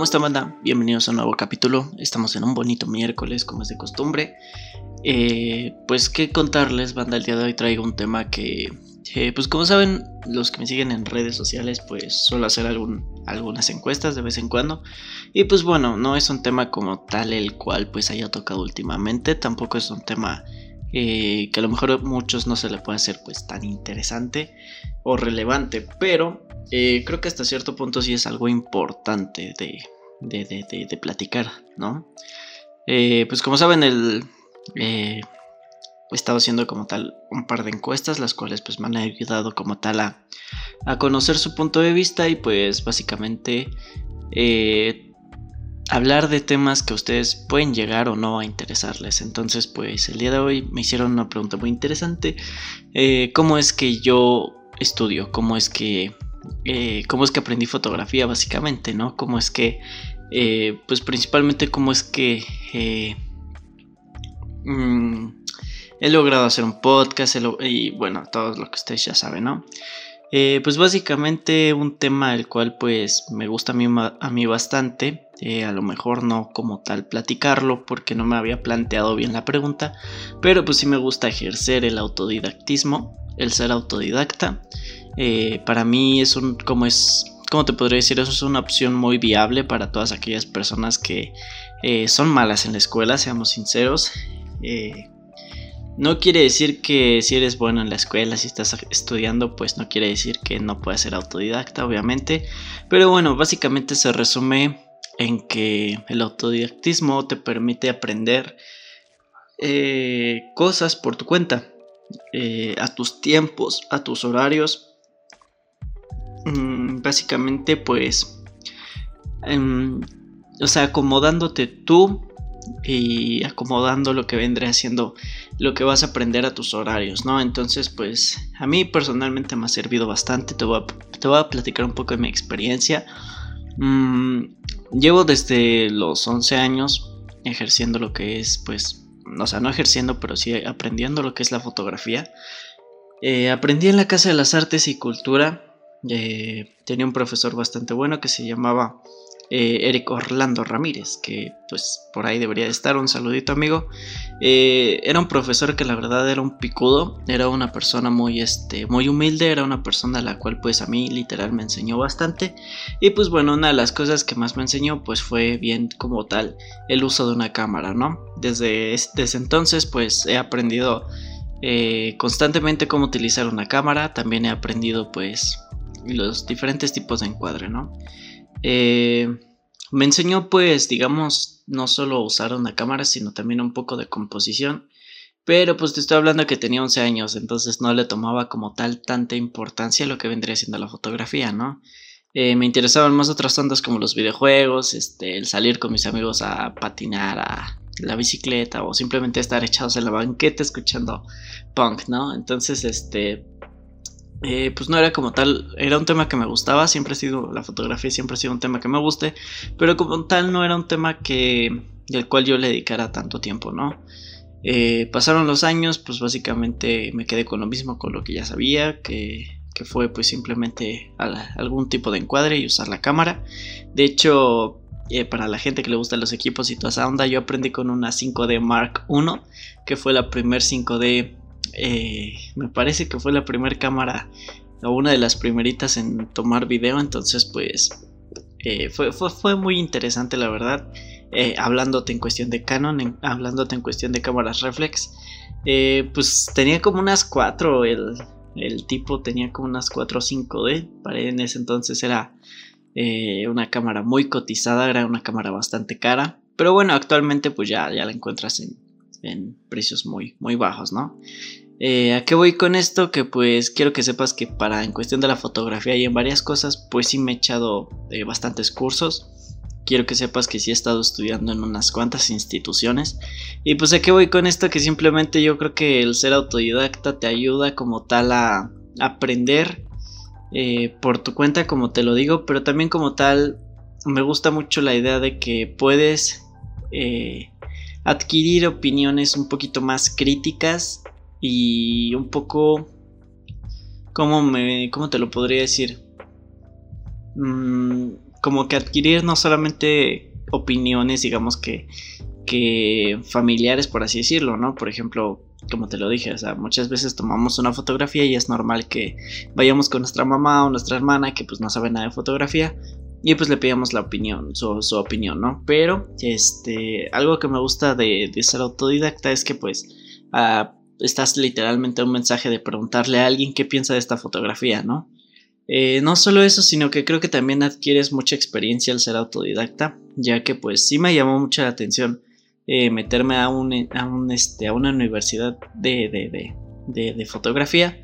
¿Cómo está banda? Bienvenidos a un nuevo capítulo. Estamos en un bonito miércoles como es de costumbre. Eh, pues qué contarles banda, el día de hoy traigo un tema que, eh, pues como saben los que me siguen en redes sociales pues suelo hacer algún, algunas encuestas de vez en cuando. Y pues bueno, no es un tema como tal el cual pues haya tocado últimamente, tampoco es un tema eh, que a lo mejor a muchos no se le puede hacer pues tan interesante o relevante, pero eh, creo que hasta cierto punto sí es algo importante de, de, platicar, ¿no? Eh, pues como saben, el, he estado haciendo como tal un par de encuestas, las cuales pues me han ayudado como tal a, a conocer su punto de vista y pues básicamente hablar de temas que a ustedes pueden llegar o no a interesarles. Entonces, pues el día de hoy me hicieron una pregunta muy interesante. Eh, ¿Cómo es que yo estudio? ¿Cómo es que... Eh, ¿Cómo es que aprendí fotografía básicamente? ¿No? ¿Cómo es que... Eh, pues principalmente cómo es que... Mm, he logrado hacer un podcast y bueno, todo lo que ustedes ya saben, ¿no? Eh, pues básicamente un tema el cual pues me gusta a mí, a mí bastante, eh, a lo mejor no como tal platicarlo porque no me había planteado bien la pregunta, pero pues sí me gusta ejercer el autodidactismo, el ser autodidacta. Eh, para mí es un, como es, como te podría decir, eso es una opción muy viable para todas aquellas personas que son malas en la escuela, seamos sinceros. No quiere decir que si eres bueno en la escuela, si estás estudiando, pues no quiere decir que no puedas ser autodidacta, obviamente. Pero bueno, básicamente se resume en que el autodidactismo te permite aprender eh, cosas por tu cuenta, eh, a tus tiempos, a tus horarios. Mm, básicamente, pues, em, o sea, acomodándote tú y acomodando lo que vendré haciendo lo que vas a aprender a tus horarios, ¿no? Entonces, pues a mí personalmente me ha servido bastante, te voy a, te voy a platicar un poco de mi experiencia. Mm, llevo desde los 11 años ejerciendo lo que es, pues, o sea, no ejerciendo, pero sí aprendiendo lo que es la fotografía. Eh, aprendí en la Casa de las Artes y Cultura. Eh, tenía un profesor bastante bueno que se llamaba eh, Eric Orlando Ramírez, que pues por ahí debería de estar, un saludito amigo. Eh, era un profesor que la verdad era un picudo, era una persona muy, este, muy humilde, era una persona a la cual pues a mí literal me enseñó bastante. Y pues bueno, una de las cosas que más me enseñó pues fue bien como tal el uso de una cámara, ¿no? Desde, desde entonces pues he aprendido eh, constantemente cómo utilizar una cámara, también he aprendido pues los diferentes tipos de encuadre, ¿no? Eh, me enseñó pues, digamos, no solo usar una cámara, sino también un poco de composición. Pero pues te estoy hablando que tenía 11 años, entonces no le tomaba como tal tanta importancia lo que vendría siendo la fotografía, ¿no? Eh, me interesaban más otras ondas como los videojuegos, este, el salir con mis amigos a patinar a la bicicleta o simplemente estar echados en la banqueta escuchando punk, ¿no? Entonces, este, eh, pues no era como tal, era un tema que me gustaba, siempre ha sido, la fotografía siempre ha sido un tema que me guste, pero como tal no era un tema que, del cual yo le dedicara tanto tiempo, ¿no? Eh, pasaron los años, pues básicamente me quedé con lo mismo, con lo que ya sabía, que, fue pues simplemente algún tipo de encuadre y usar la cámara. De hecho, eh, para la gente que le gustan los equipos y toda esa onda, yo aprendí con una 5D Mark I, que fue la primer 5D eh, me parece que fue la primera cámara o una de las primeritas en tomar video, entonces pues eh, fue, fue, muy interesante la verdad, eh, hablándote en cuestión de Canon, hablándote en cuestión de cámaras reflex, pues tenía como unas 4, el, el, tipo tenía como unas 4 o 5D, para en ese entonces era una cámara muy cotizada, era una cámara bastante cara, pero bueno, actualmente pues ya, ya la encuentras en, en precios muy, muy bajos, ¿no? Eh, ¿A qué voy con esto? Que pues quiero que sepas que para en cuestión de la fotografía y en varias cosas, pues sí me he echado eh, bastantes cursos. Quiero que sepas que sí he estado estudiando en unas cuantas instituciones. Y pues a qué voy con esto? Que simplemente yo creo que el ser autodidacta te ayuda como tal a aprender eh, por tu cuenta, como te lo digo, pero también como tal me gusta mucho la idea de que puedes adquirir opiniones un poquito más críticas y un poco... ¿Cómo, me, cómo te lo podría decir? Mm, como que adquirir no solamente opiniones, digamos que, que familiares, por así decirlo, ¿no? Por ejemplo, como te lo dije, o sea, muchas veces tomamos una fotografía y es normal que vayamos con nuestra mamá o nuestra hermana que pues no sabe nada de fotografía y pues le pedíamos la opinión, su, opinión, ¿no? Pero, este, algo que me gusta de, ser autodidacta es que pues ah, estás literalmente un mensaje de preguntarle a alguien qué piensa de esta fotografía, ¿no? Eh, no solo eso, sino que creo que también adquieres mucha experiencia al ser autodidacta, ya que pues sí me llamó mucha la atención eh, meterme a, un, a, un, este, a una universidad de, de, de, de, fotografía,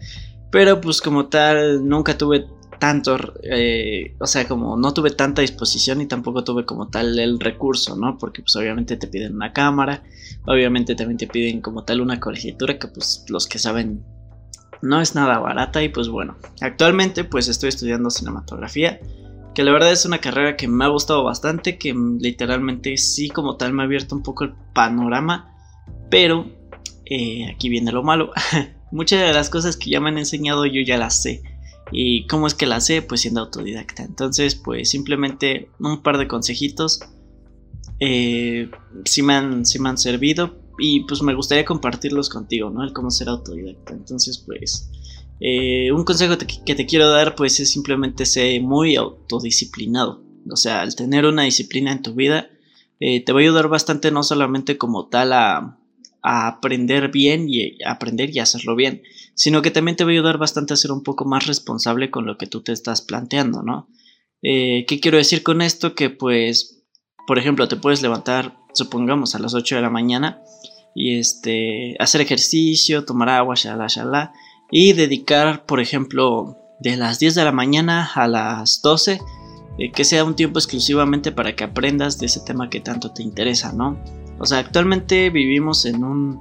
pero pues como tal nunca tuve tanto, eh, o sea, como no tuve tanta disposición y tampoco tuve como tal el recurso, ¿no? Porque pues obviamente te piden una cámara, obviamente también te piden como tal una colegiatura que pues los que saben no es nada barata y pues bueno, actualmente pues estoy estudiando cinematografía, que la verdad es una carrera que me ha gustado bastante, que literalmente sí como tal me ha abierto un poco el panorama, pero eh, aquí viene lo malo, muchas de las cosas que ya me han enseñado yo ya las sé. ¿Y cómo es que las sé? Pues siendo autodidacta. Entonces, pues simplemente un par de consejitos eh, sí, me han, sí me han servido y pues me gustaría compartirlos contigo, ¿no? El cómo ser autodidacta. Entonces, pues, eh, un consejo que te quiero dar, pues, es simplemente ser muy autodisciplinado. O sea, al tener una disciplina en tu vida, eh, te va a ayudar bastante no solamente como tal a, a aprender bien y aprender y hacerlo bien, sino que también te va a ayudar bastante a ser un poco más responsable con lo que tú te estás planteando, ¿no? Eh, ¿Qué quiero decir con esto? Que pues, por ejemplo, te puedes levantar, supongamos, a las 8 de la mañana y este, hacer ejercicio, tomar agua, shala, shala, y dedicar, por ejemplo, de las 10 de la mañana a las 12, eh, que sea un tiempo exclusivamente para que aprendas de ese tema que tanto te interesa, ¿no? O sea, actualmente vivimos en un...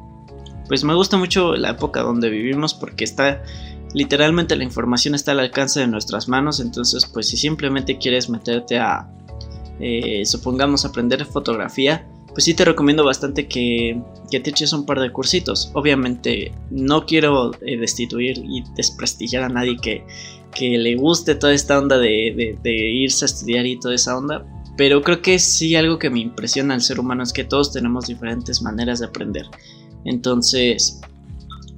Pues me gusta mucho la época donde vivimos porque está literalmente la información está al alcance de nuestras manos, entonces pues si simplemente quieres meterte a, eh, supongamos, aprender fotografía, pues sí te recomiendo bastante que, te eches un par de cursitos. Obviamente no quiero eh, destituir y desprestigiar a nadie que, que le guste toda esta onda de, irse a estudiar y toda esa onda. Pero creo que sí algo que me impresiona al ser humano es que todos tenemos diferentes maneras de aprender. Entonces,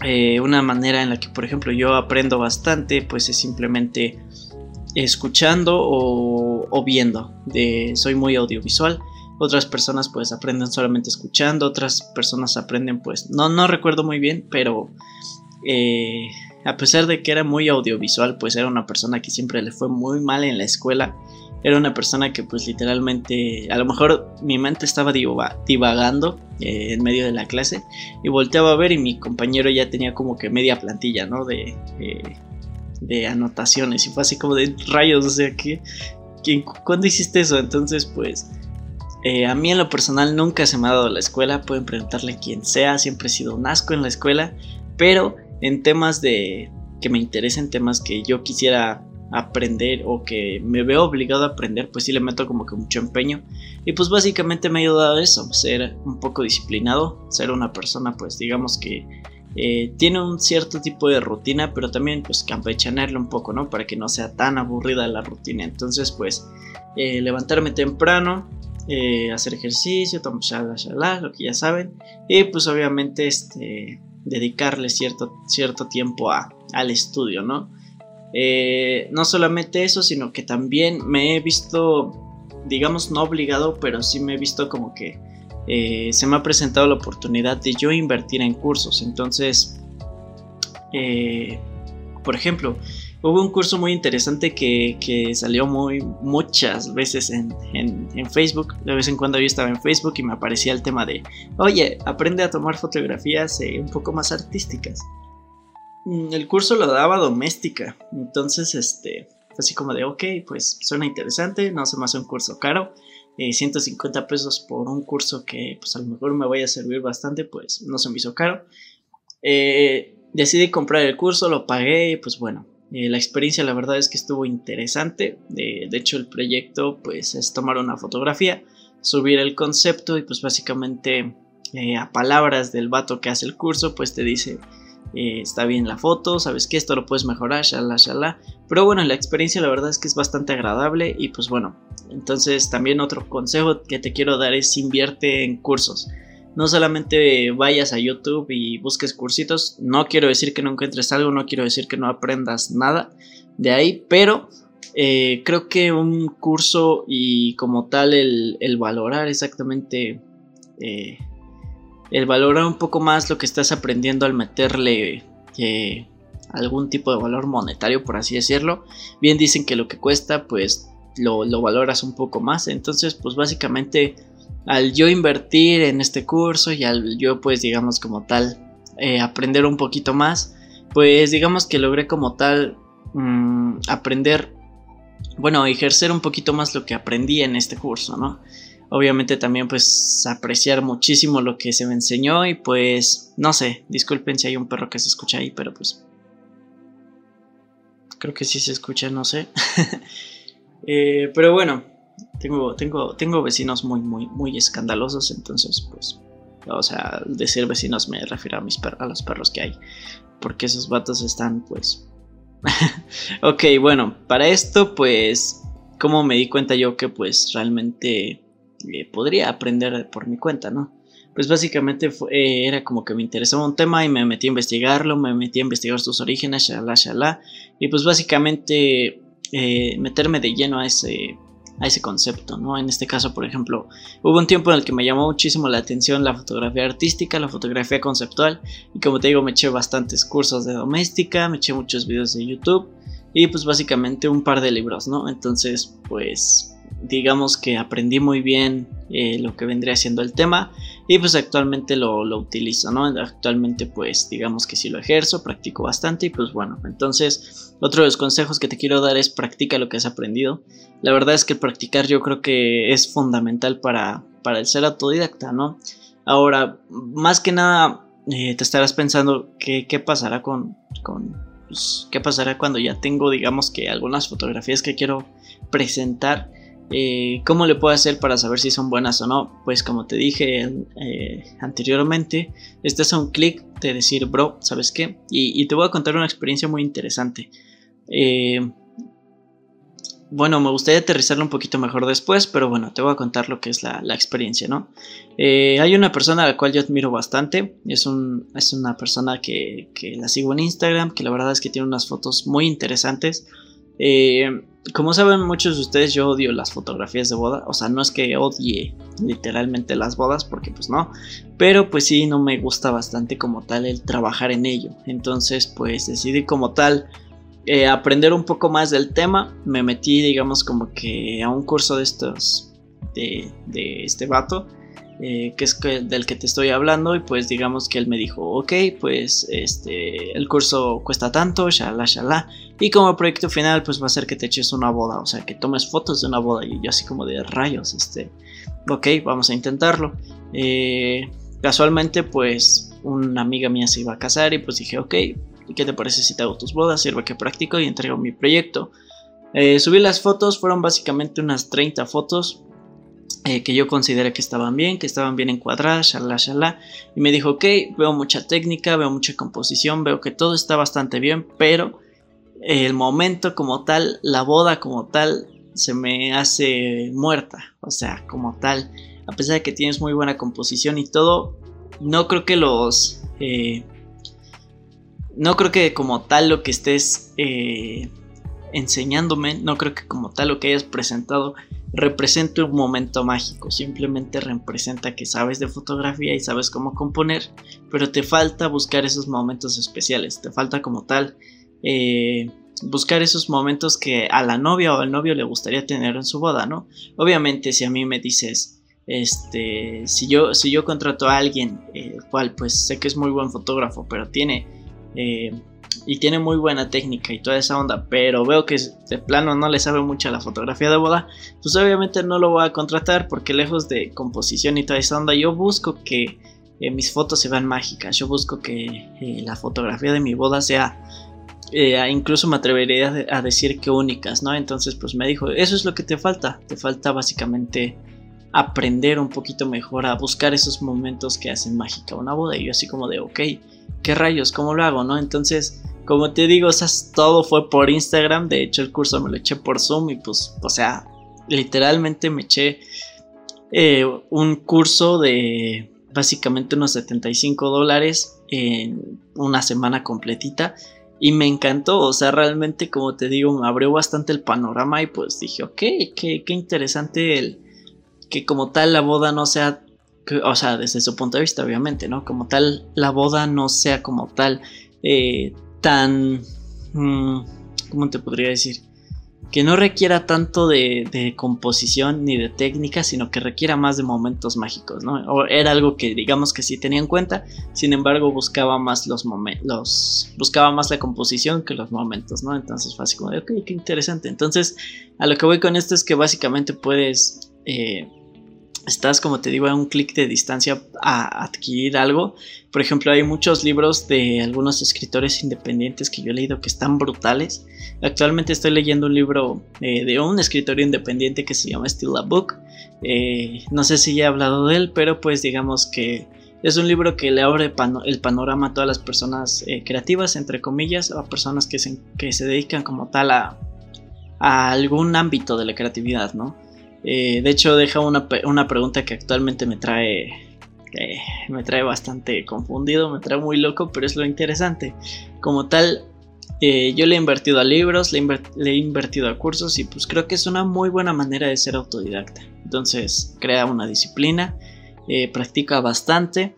eh, una manera en la que, por ejemplo, yo aprendo bastante, pues es simplemente escuchando o, viendo. Soy muy audiovisual otras personas pues aprenden solamente escuchando, otras personas aprenden pues, no, no recuerdo muy bien, pero eh, a pesar de que era muy audiovisual, pues era una persona que siempre le fue muy mal en la escuela. Era una persona que pues literalmente, a lo mejor mi mente estaba divagando eh, en medio de la clase y volteaba a ver y mi compañero ya tenía como que media plantilla, ¿no? De, eh, de anotaciones y fue así como de rayos, o sea que, ¿cuándo hiciste eso? Entonces pues eh, a mí en lo personal nunca se me ha dado la escuela, pueden preguntarle a quien sea, siempre he sido un asco en la escuela, pero en temas de que me interesen, temas que yo quisiera aprender o que me veo obligado a aprender, pues sí le meto como que mucho empeño. Y pues básicamente me ha ayudado eso, ser un poco disciplinado, ser una persona pues digamos que eh, tiene un cierto tipo de rutina, pero también pues campechanearle un poco, ¿no? Para que no sea tan aburrida la rutina. Entonces pues eh, levantarme temprano, eh, hacer ejercicio, tomar shala, lo que ya saben, y pues obviamente este, dedicarle cierto, cierto tiempo a, al estudio, ¿no? Eh, no solamente eso, sino que también me he visto, digamos, no obligado, pero sí me he visto como que eh, se me ha presentado la oportunidad de yo invertir en cursos. Entonces, por ejemplo, Hubo un curso muy interesante que, salió muy, muchas veces en, Facebook. De vez en cuando yo estaba en Facebook y me aparecía el tema de, oye, aprende a tomar fotografías eh, un poco más artísticas. Mm, el curso lo daba doméstica. Entonces, este, así como de, ok, pues suena interesante, no se me hace un curso caro. 150 eh, pesos por un curso que pues a lo mejor me vaya a servir bastante, pues no se me hizo caro. Eh, decidí comprar el curso, lo pagué pues bueno, eh, la experiencia la verdad es que estuvo interesante. de hecho el proyecto pues es tomar una fotografía, subir el concepto y pues básicamente eh, a palabras del vato que hace el curso pues te dice eh, está bien la foto, sabes que esto lo puedes mejorar, shala, shala. Pero bueno, la experiencia la verdad es que es bastante agradable y pues bueno, entonces también otro consejo que te quiero dar es invierte en cursos. No solamente vayas a YouTube y busques cursitos, no quiero decir que no encuentres algo, no quiero decir que no aprendas nada de ahí, pero eh, creo que un curso y como tal el, valorar exactamente eh, el valorar un poco más lo que estás aprendiendo al meterle eh, algún tipo de valor monetario, por así decirlo. Bien dicen que lo que cuesta, pues lo, valoras un poco más. Entonces, pues básicamente al yo invertir en este curso y al yo, pues digamos como tal, eh, aprender un poquito más, pues digamos que logré como tal mm, aprender, bueno, ejercer un poquito más lo que aprendí en este curso, ¿no? Obviamente también pues apreciar muchísimo lo que se me enseñó y pues no sé, disculpen si hay un perro que se escucha ahí, pero pues creo que sí se escucha, no sé. Eh, pero bueno, tengo, tengo, tengo vecinos muy, muy, muy escandalosos, entonces pues, o sea, decir vecinos me refiero a, mis a los perros que hay, porque esos vatos están pues... ok, bueno, para esto pues, como me di cuenta yo que pues realmente eh, podría aprender por mi cuenta, ¿no? Pues básicamente eh, era como que me interesaba un tema y me metí a investigarlo, me metí a investigar sus orígenes, shalá, shalá, y pues básicamente eh, meterme de lleno a ese, a ese concepto, ¿no? En este caso, por ejemplo, hubo un tiempo en el que me llamó muchísimo la atención la fotografía artística, la fotografía conceptual, y como te digo, me eché bastantes cursos de doméstica, me eché muchos videos de YouTube, y pues básicamente un par de libros, ¿no? Entonces, pues digamos que aprendí muy bien eh, lo que vendría siendo el tema y pues actualmente lo, utilizo, ¿no? Actualmente pues digamos que sí lo ejerzo, practico bastante y pues bueno, entonces otro de los consejos que te quiero dar es practica lo que has aprendido. La verdad es que practicar yo creo que es fundamental para, para el ser autodidacta, ¿no? Ahora, más que nada eh, te estarás pensando qué, pasará con, con pues, qué pasará cuando ya tengo digamos que algunas fotografías que quiero presentar eh, ¿Cómo le puedo hacer para saber si son buenas o no? Pues como te dije eh, anteriormente, este es un clic de decir, bro, ¿sabes qué? Y, te voy a contar una experiencia muy interesante. Eh, bueno, me gustaría aterrizarlo un poquito mejor después, pero bueno, te voy a contar lo que es la, experiencia, ¿no? hay una persona a la cual yo admiro bastante, es, un, es una persona que, que la sigo en Instagram, que la verdad es que tiene unas fotos muy interesantes. Eh, como saben muchos de ustedes, yo odio las fotografías de boda. O sea, no es que odie literalmente las bodas, porque pues no. Pero pues sí, no me gusta bastante como tal el trabajar en ello. Entonces pues decidí como tal eh, aprender un poco más del tema. Me metí digamos como que a un curso de estos, de, este vato. Eh, que es del que te estoy hablando y pues digamos que él me dijo, ok, pues este, el curso cuesta tanto, shalá, shalá, y como proyecto final pues va a ser que te eches una boda, o sea, que tomes fotos de una boda y yo así como de rayos, este, ok, vamos a intentarlo. Eh, casualmente pues una amiga mía se iba a casar y pues dije, ok, ¿qué te parece si te hago tus bodas? Sirve que practico y entrego mi proyecto. Eh, subí las fotos, fueron básicamente unas 30 fotos, eh, que yo consideré que estaban bien, que estaban bien encuadradas, shalá, shalá. Y me dijo, ok, veo mucha técnica, veo mucha composición, veo que todo está bastante bien, pero el momento como tal, la boda como tal, se me hace muerta. O sea, como tal, a pesar de que tienes muy buena composición y todo, no creo que los... Eh, no creo que como tal lo que estés eh, enseñándome, no creo que como tal lo que hayas presentado represente un momento mágico, simplemente representa que sabes de fotografía y sabes cómo componer, pero te falta buscar esos momentos especiales, te falta como tal eh, buscar esos momentos que a la novia o al novio le gustaría tener en su boda, ¿no? Obviamente si a mí me dices, este, si yo, si yo contrato a alguien, el cual pues sé que es muy buen fotógrafo, pero tiene... Eh, y tiene muy buena técnica y toda esa onda, pero veo que de plano no le sabe mucho a la fotografía de boda, pues obviamente no lo voy a contratar porque lejos de composición y toda esa onda, yo busco que eh, mis fotos se vean mágicas, yo busco que eh, la fotografía de mi boda sea, incluso me atrevería a decir que únicas, ¿no? Entonces pues me dijo, eso es lo que te falta, te falta básicamente aprender un poquito mejor a buscar esos momentos que hacen mágica una boda y yo así como de, ok, ¿qué rayos? ¿Cómo lo hago? ¿No? Entonces, como te digo, o sea, todo fue por Instagram, de hecho el curso me lo eché por Zoom y pues, o sea, literalmente me eché eh, un curso de básicamente unos 75 dólares en una semana completita y me encantó, o sea, realmente como te digo, abrió bastante el panorama y pues dije, ok, qué, qué interesante el que como tal la boda no sea, o sea, desde su punto de vista obviamente, ¿no? Como tal la boda no sea como tal eh, tan... Mm, ¿Cómo te podría decir? que no requiera tanto de, composición ni de técnica, sino que requiera más de momentos mágicos, ¿no? Era algo que digamos que sí tenía en cuenta, sin embargo buscaba más los momentos, buscaba más la composición que los momentos, ¿no? Entonces fue como de, ok, qué interesante. Entonces, a lo que voy con esto es que básicamente puedes eh, estás, como te digo, a un clic de distancia a adquirir algo. Por ejemplo, hay muchos libros de algunos escritores independientes que yo he leído que están brutales. Actualmente estoy leyendo un libro eh, de un escritor independiente que se llama Still a Book. Eh, no sé si ya he hablado de él, pero pues digamos que es un libro que le abre el panorama a todas las personas eh, creativas, entre comillas, a personas que se, que se dedican como tal a algún ámbito de la creatividad, ¿no? Eh, de hecho, deja una, pregunta que actualmente me trae, eh, me trae bastante confundido, me trae muy loco, pero es lo interesante. Como tal, eh, yo le he invertido a libros, le, he invertido a cursos y pues creo que es una muy buena manera de ser autodidacta. Entonces, crea una disciplina, practica bastante,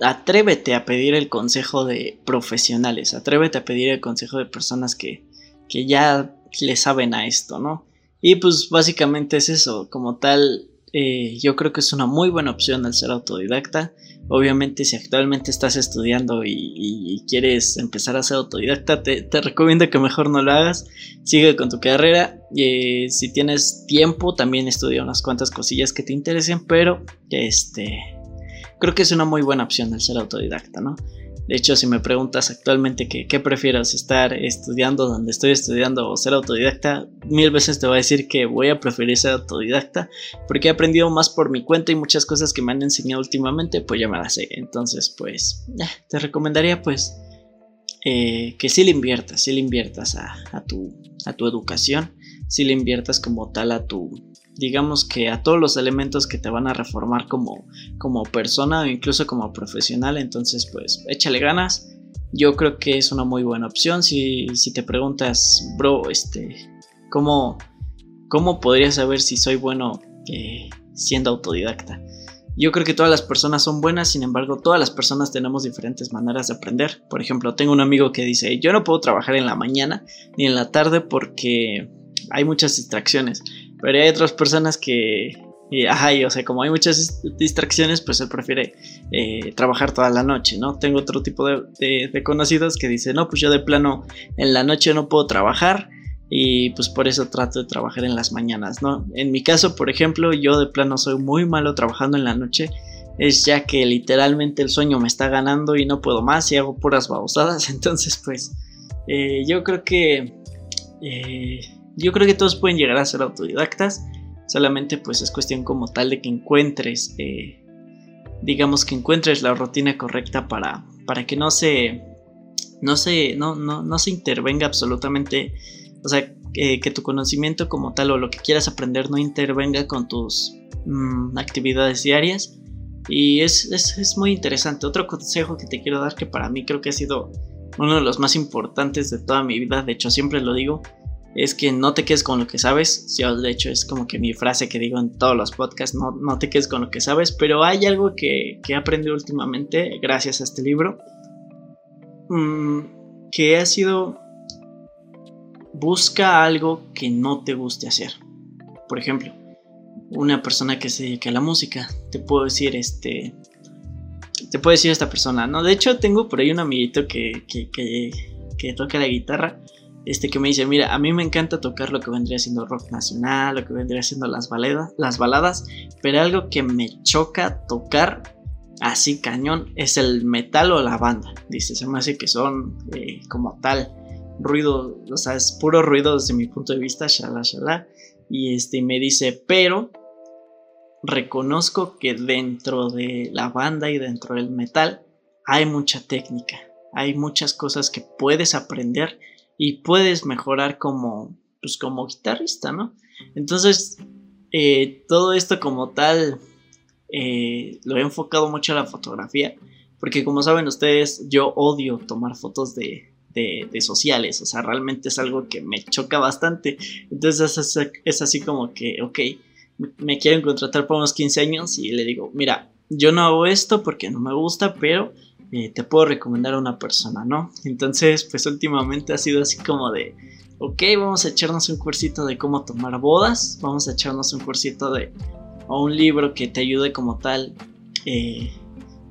atrévete a pedir el consejo de profesionales, atrévete a pedir el consejo de personas que, que ya le saben a esto, ¿no? Y pues básicamente es eso, como tal, eh, yo creo que es una muy buena opción al ser autodidacta. Obviamente si actualmente estás estudiando y, quieres empezar a ser autodidacta, te, recomiendo que mejor no lo hagas. Sigue con tu carrera. Eh, si tienes tiempo, también estudia unas cuantas cosillas que te interesen, pero este, creo que es una muy buena opción al ser autodidacta, ¿no? De hecho, si me preguntas actualmente qué, prefieres estar estudiando donde estoy estudiando o ser autodidacta, mil veces te voy a decir que voy a preferir ser autodidacta porque he aprendido más por mi cuenta y muchas cosas que me han enseñado últimamente, pues ya me las sé. Entonces, pues, te recomendaría pues eh, que sí le inviertas, sí le inviertas a, tu, a tu educación, si le inviertas como tal a tu, digamos que a todos los elementos que te van a reformar como, como persona o incluso como profesional. Entonces, pues échale ganas. Yo creo que es una muy buena opción. Si, si te preguntas, bro, este, ¿cómo, ¿cómo podría saber si soy bueno eh, siendo autodidacta? Yo creo que todas las personas son buenas, sin embargo, todas las personas tenemos diferentes maneras de aprender. Por ejemplo, tengo un amigo que dice, yo no puedo trabajar en la mañana ni en la tarde porque hay muchas distracciones. Pero hay otras personas que, ajá, o sea, como hay muchas distracciones, pues él prefiere eh, trabajar toda la noche, ¿no? Tengo otro tipo de, conocidos que dicen, no, pues yo de plano en la noche no puedo trabajar y pues por eso trato de trabajar en las mañanas, ¿no? En mi caso, por ejemplo, yo de plano soy muy malo trabajando en la noche, es ya que literalmente el sueño me está ganando y no puedo más y hago puras babosadas, entonces pues eh, yo creo que... Eh, yo creo que todos pueden llegar a ser autodidactas, solamente pues es cuestión como tal de que encuentres, eh, digamos que encuentres la rutina correcta para, para que no se, no se, no, no, no se intervenga absolutamente, o sea, que tu conocimiento como tal o lo que quieras aprender no intervenga con tus mm, actividades diarias. Y es, es, muy interesante. Otro consejo que te quiero dar que para mí creo que ha sido uno de los más importantes de toda mi vida, de hecho siempre lo digo, es que no te quedes con lo que sabes. Yo, de hecho, es como que mi frase que digo en todos los podcasts, no, no te quedes con lo que sabes, pero hay algo que, que he aprendido últimamente gracias a este libro, mm, que ha sido, busca algo que no te guste hacer. Por ejemplo, una persona que se dedica a la música, te puedo decir, este, te puedo decir esta persona, ¿no? De hecho, tengo por ahí un amiguito que, que, que, que toca la guitarra este que me dice, mira, a mí me encanta tocar lo que vendría siendo rock nacional, lo que vendría siendo las baladas, las baladas, pero algo que me choca tocar así cañón es el metal o la banda. Dice, se me hace que son eh, como tal ruido, o sea, es puro ruido desde mi punto de vista, shala, shala. Y este me dice, pero reconozco que dentro de la banda y dentro del metal hay mucha técnica, hay muchas cosas que puedes aprender y puedes mejorar como, pues como guitarrista, ¿no? Entonces, eh, todo esto como tal eh, lo he enfocado mucho a la fotografía, porque como saben ustedes, yo odio tomar fotos de, de, sociales, o sea, realmente es algo que me choca bastante. Entonces es, así como que, ok, me quieren contratar por unos 15 años y le digo, mira, yo no hago esto porque no me gusta, pero eh, te puedo recomendar a una persona, ¿no? Entonces, pues últimamente ha sido así como de, ok, vamos a echarnos un cursito de cómo tomar bodas, vamos a echarnos un cursito de, o un libro que te ayude como tal, eh,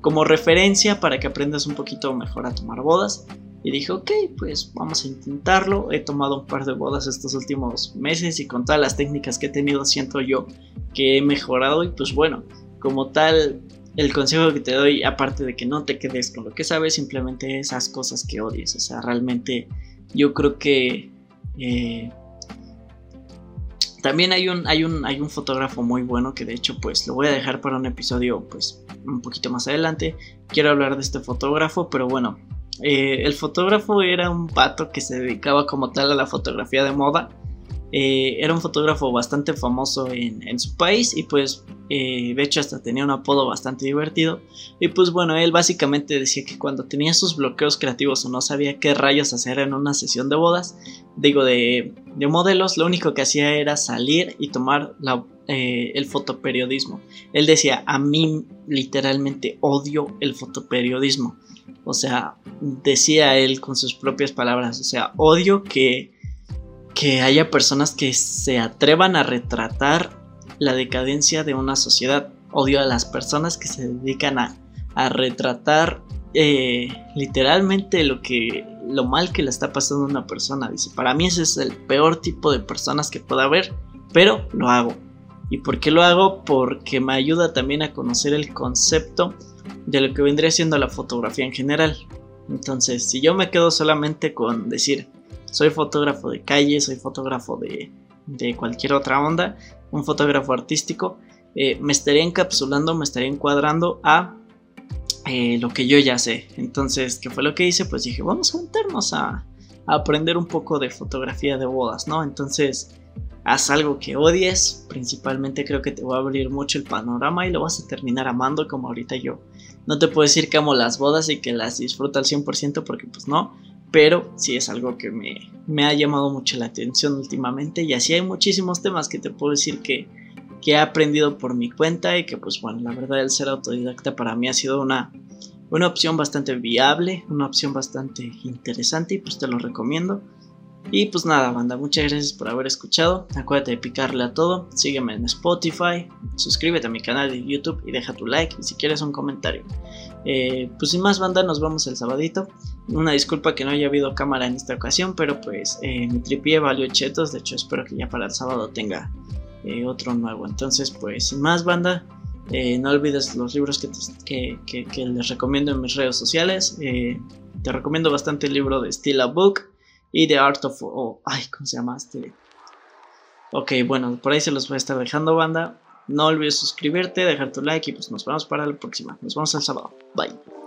como referencia para que aprendas un poquito mejor a tomar bodas. Y dije, ok, pues vamos a intentarlo. He tomado un par de bodas estos últimos meses y con todas las técnicas que he tenido siento yo que he mejorado y pues bueno, como tal, el consejo que te doy, aparte de que no te quedes con lo que sabes, simplemente esas cosas que odies. O sea, realmente yo creo que... Eh, también hay un, hay, un, hay un fotógrafo muy bueno que de hecho pues lo voy a dejar para un episodio pues un poquito más adelante. Quiero hablar de este fotógrafo, pero bueno, eh, el fotógrafo era un pato que se dedicaba como tal a la fotografía de moda. Eh, era un fotógrafo bastante famoso en, su país y pues eh, de hecho hasta tenía un apodo bastante divertido. Y pues bueno, él básicamente decía que cuando tenía sus bloqueos creativos o no sabía qué rayos hacer en una sesión de bodas, digo de, de modelos, lo único que hacía era salir y tomar el fotoperiodismo. Él decía, a mí literalmente odio el fotoperiodismo. O sea, decía él con sus propias palabras, o sea, odio que, que haya personas que se atrevan a retratar la decadencia de una sociedad. Odio a las personas que se dedican a, retratar eh, literalmente lo que lo mal que le está pasando a una persona. Dice, para mí ese es el peor tipo de personas que pueda haber, pero lo hago. ¿Y por qué lo hago? Porque me ayuda también a conocer el concepto de lo que vendría siendo la fotografía en general. Entonces, si yo me quedo solamente con decir, soy fotógrafo de calle, soy fotógrafo de, de cualquier otra onda, un fotógrafo artístico, eh, me estaría encapsulando, me estaría encuadrando a eh, lo que yo ya sé. Entonces, ¿qué fue lo que hice? Pues dije, vamos a a, a aprender un poco de fotografía de bodas, ¿no? Entonces, haz algo que odies, principalmente creo que te va a abrir mucho el panorama y lo vas a terminar amando como ahorita yo. No te puedo decir que amo las bodas y que las disfruto al 100% porque pues no, pero sí es algo que me, me ha llamado mucho la atención últimamente y así hay muchísimos temas que te puedo decir que, que he aprendido por mi cuenta y que pues bueno, la verdad el ser autodidacta para mí ha sido una, una opción bastante viable, una opción bastante interesante y pues te lo recomiendo. Y pues nada, banda, muchas gracias por haber escuchado. Acuérdate de picarle a todo. Sígueme en Spotify, suscríbete a mi canal de YouTube y deja tu like y si quieres un comentario. Eh, pues sin más, banda, nos vamos el sabadito. Una disculpa que no haya habido cámara en esta ocasión, pero pues eh, mi tripié valió chetos. De hecho, espero que ya para el sábado tenga eh, otro nuevo. Entonces, pues sin más, banda. no olvides los libros que, que, les recomiendo en mis redes sociales. te recomiendo bastante el libro de Still a Book y The Art of... Oh, ay, ¿cómo se llama este? Ok, bueno, por ahí se los voy a estar dejando, banda. No olvides suscribirte, dejar tu like y pues nos vemos para la próxima. Nos vemos el sábado. Bye.